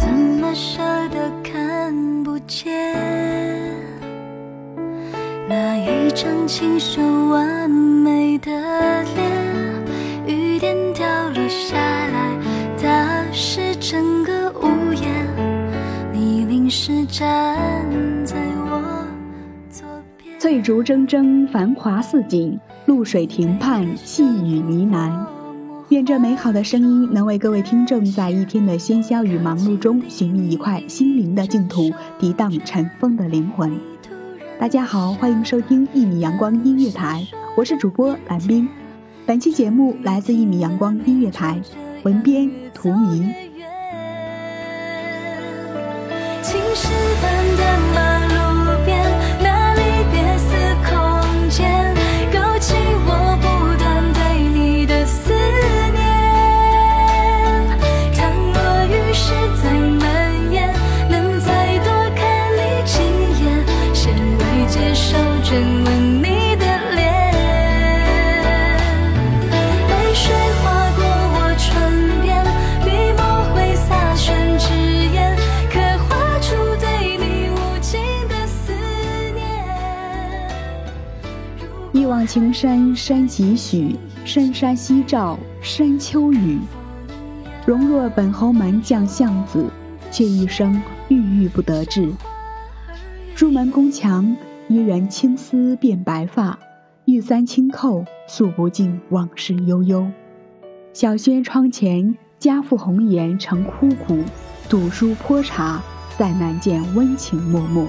怎么舍得看不见那一张清秀完美的脸？雨点掉落下来，打湿整个屋檐。你淋湿站在我左边。翠竹铮铮，繁华似锦；露水亭畔，细雨呢喃。愿这美好的声音能为各位听众在一天的喧嚣与忙碌中寻觅一块心灵的净土，涤荡尘封的灵魂。大家好，欢迎收听一米阳光音乐台，我是主播蓝冰。本期节目来自一米阳光音乐台，文编图迷。受真吻你的脸。泪水划过我唇边，笔墨挥洒宣纸砚，刻画出对你无尽的思念。一往情深深几许，深山夕照深秋雨。容若本侯门将相子，却一生郁郁不得志。朱门宫墙，伊人青丝变白发；玉簪轻扣，诉不尽往事悠悠。小轩窗前，家父红颜成枯骨；赌书泼茶，再难见温情脉脉。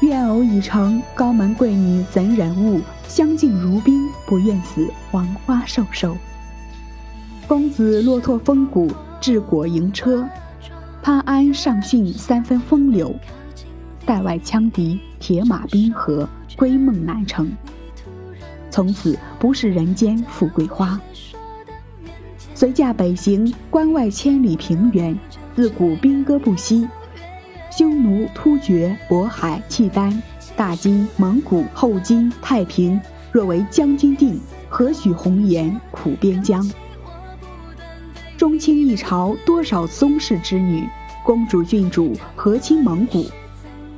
愿偶已成，高门贵女怎忍误？相敬如宾，不愿死黄花瘦瘦。公子落拓风骨，治国营车。潘安上训三分风流，塞外羌笛，铁马冰河，归梦难成。从此不是人间富贵花。随驾北行，关外千里平原，自古兵戈不息。匈奴、突厥、渤海、契丹、大金、蒙古、后金、太平，若为将军定，何许红颜苦边疆？中清一朝多少宗室之女，公主郡主和亲蒙古。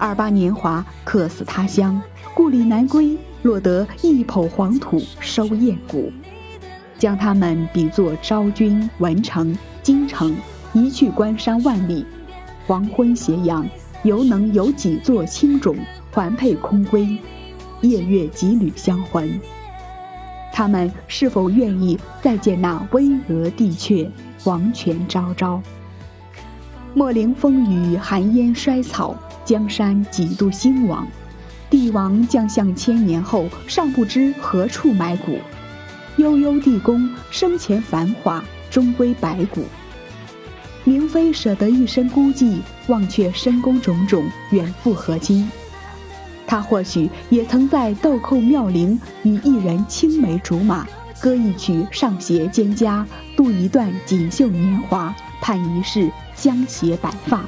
二八年华客死他乡，故里难归，落得一抔黄土收雁骨。将他们比作昭君、文成、京城，一去关山万里。黄昏斜阳，犹能有几座青冢环佩空闺，夜月几缕香魂。他们是否愿意再见那巍峨帝阙，黄泉昭昭？莫凌风雨，寒烟衰草，江山几度兴亡。帝王将相千年后，尚不知何处埋骨。悠悠地宫，生前繁华，终归白骨。明妃舍得一身孤寂，忘却深宫种种，远赴和亲。她或许也曾在豆蔻妙龄与一人青梅竹马，歌一曲上携蒹葭，度一段锦绣年华，盼一世香携白发。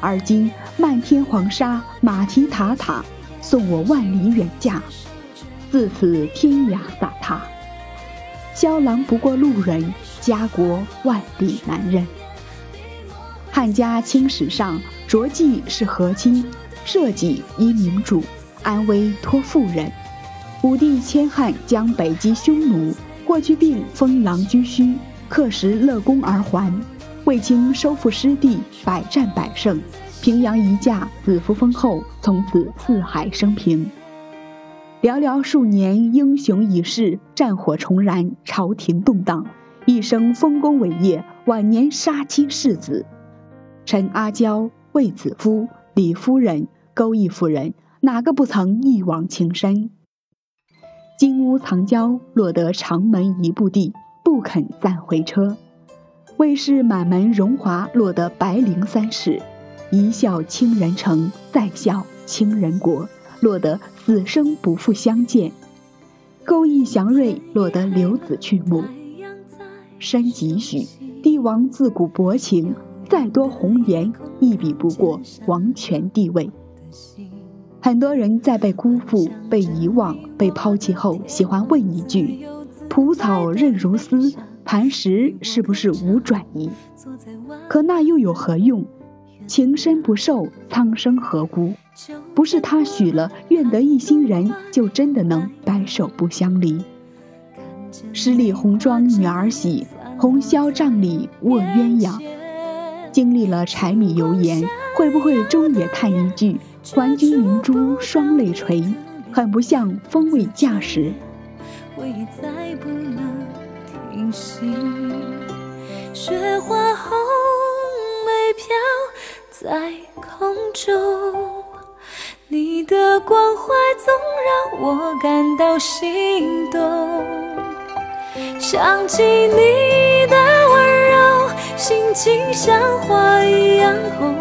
而今漫天黄沙，马蹄塔塔，送我万里远嫁，自此天涯洒踏。萧郎不过路人，家国万里难认。汉家清史上，着记是和亲。社稷依明主，安危托妇人。武帝迁汉将北击匈奴，霍去病封狼居胥，刻石乐功而还。卫青收复失地，百战百胜。平阳一驾，子服封后，从此四海升平。寥寥数年，英雄已逝，战火重燃，朝廷动荡。一生丰功伟业，晚年杀妻弑子。陈阿娇、卫子夫、李夫人。钩弋夫人哪个不曾一往情深？金屋藏娇，落得长门一步地，不肯暂回车。卫氏满门荣华，落得白绫三世，一笑倾人城，再笑倾人国，落得死生不复相见。钩弋祥瑞，落得留子去墓。山几许，帝王自古薄情，再多红颜，亦比不过王权地位。很多人在被辜负、被遗忘、被抛弃后，喜欢问一句：“蒲草韧如丝，磐石是不是无转移？”可那又有何用？情深不寿，苍生何辜？不是他许了愿得一心人，就真的能白首不相离。十里红妆女儿喜，红绡帐里卧鸳鸯。经历了柴米油盐，会不会终也叹一句？还君明珠双泪垂，很不像风味驾驶。回忆再不能停息，雪花红飘在空中，你的关怀总让我感到心动。想起你的温柔，心情像花一样红。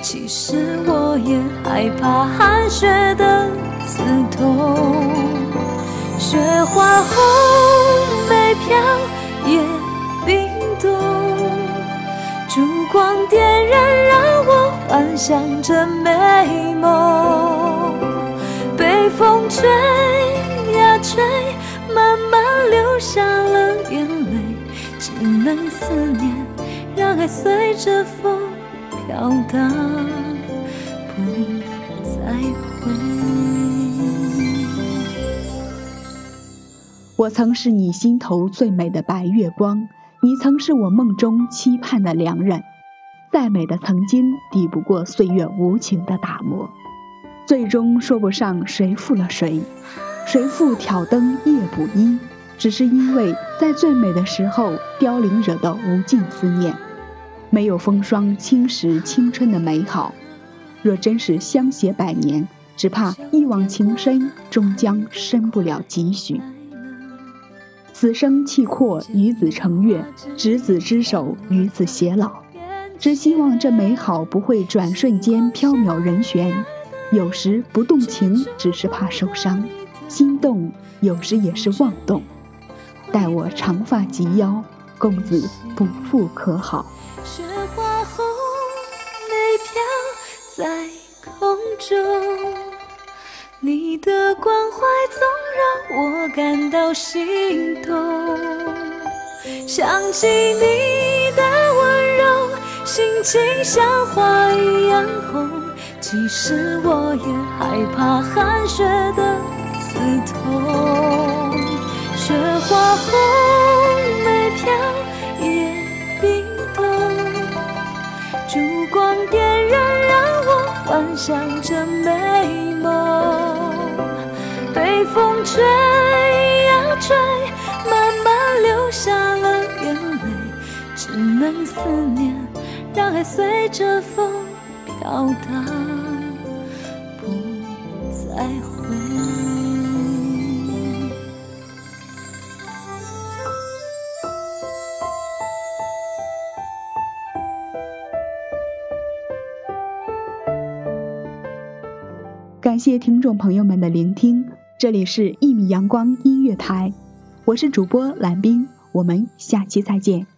其实我也害怕寒雪的刺痛，雪花红梅飘想着美梦，被风吹呀吹，慢慢流下了眼泪，只能思念，让爱随着风。飘荡，不再回。我曾是你心头最美的白月光，你曾是我梦中期盼的良人。再美的曾经，抵不过岁月无情的打磨。最终说不上谁负了谁，谁负挑灯夜补衣，只是因为在最美的时候凋零，惹得无尽思念。没有风霜侵蚀青春的美好，若真是相携百年，只怕一往情深终将深不了几许。此生契阔，与子成悦，执子之手，与子偕老。只希望这美好不会转瞬间飘渺人旋。有时不动情，只是怕受伤；心动，有时也是妄动。待我长发及腰，公子不负可好？雪花红泪飘在空中，你的关怀总让我感到心动。想起你，心情像花一样红。其实我也害怕寒雪的刺痛。雪花红梅飘。夜冰冻，烛光点燃，让我幻想着美梦，被风吹呀吹，慢慢流下了眼泪，只能思念，让爱随着风飘荡不再回感谢听众朋友们的聆听这里是一米阳光音乐台我是主播蓝冰我们下期再见。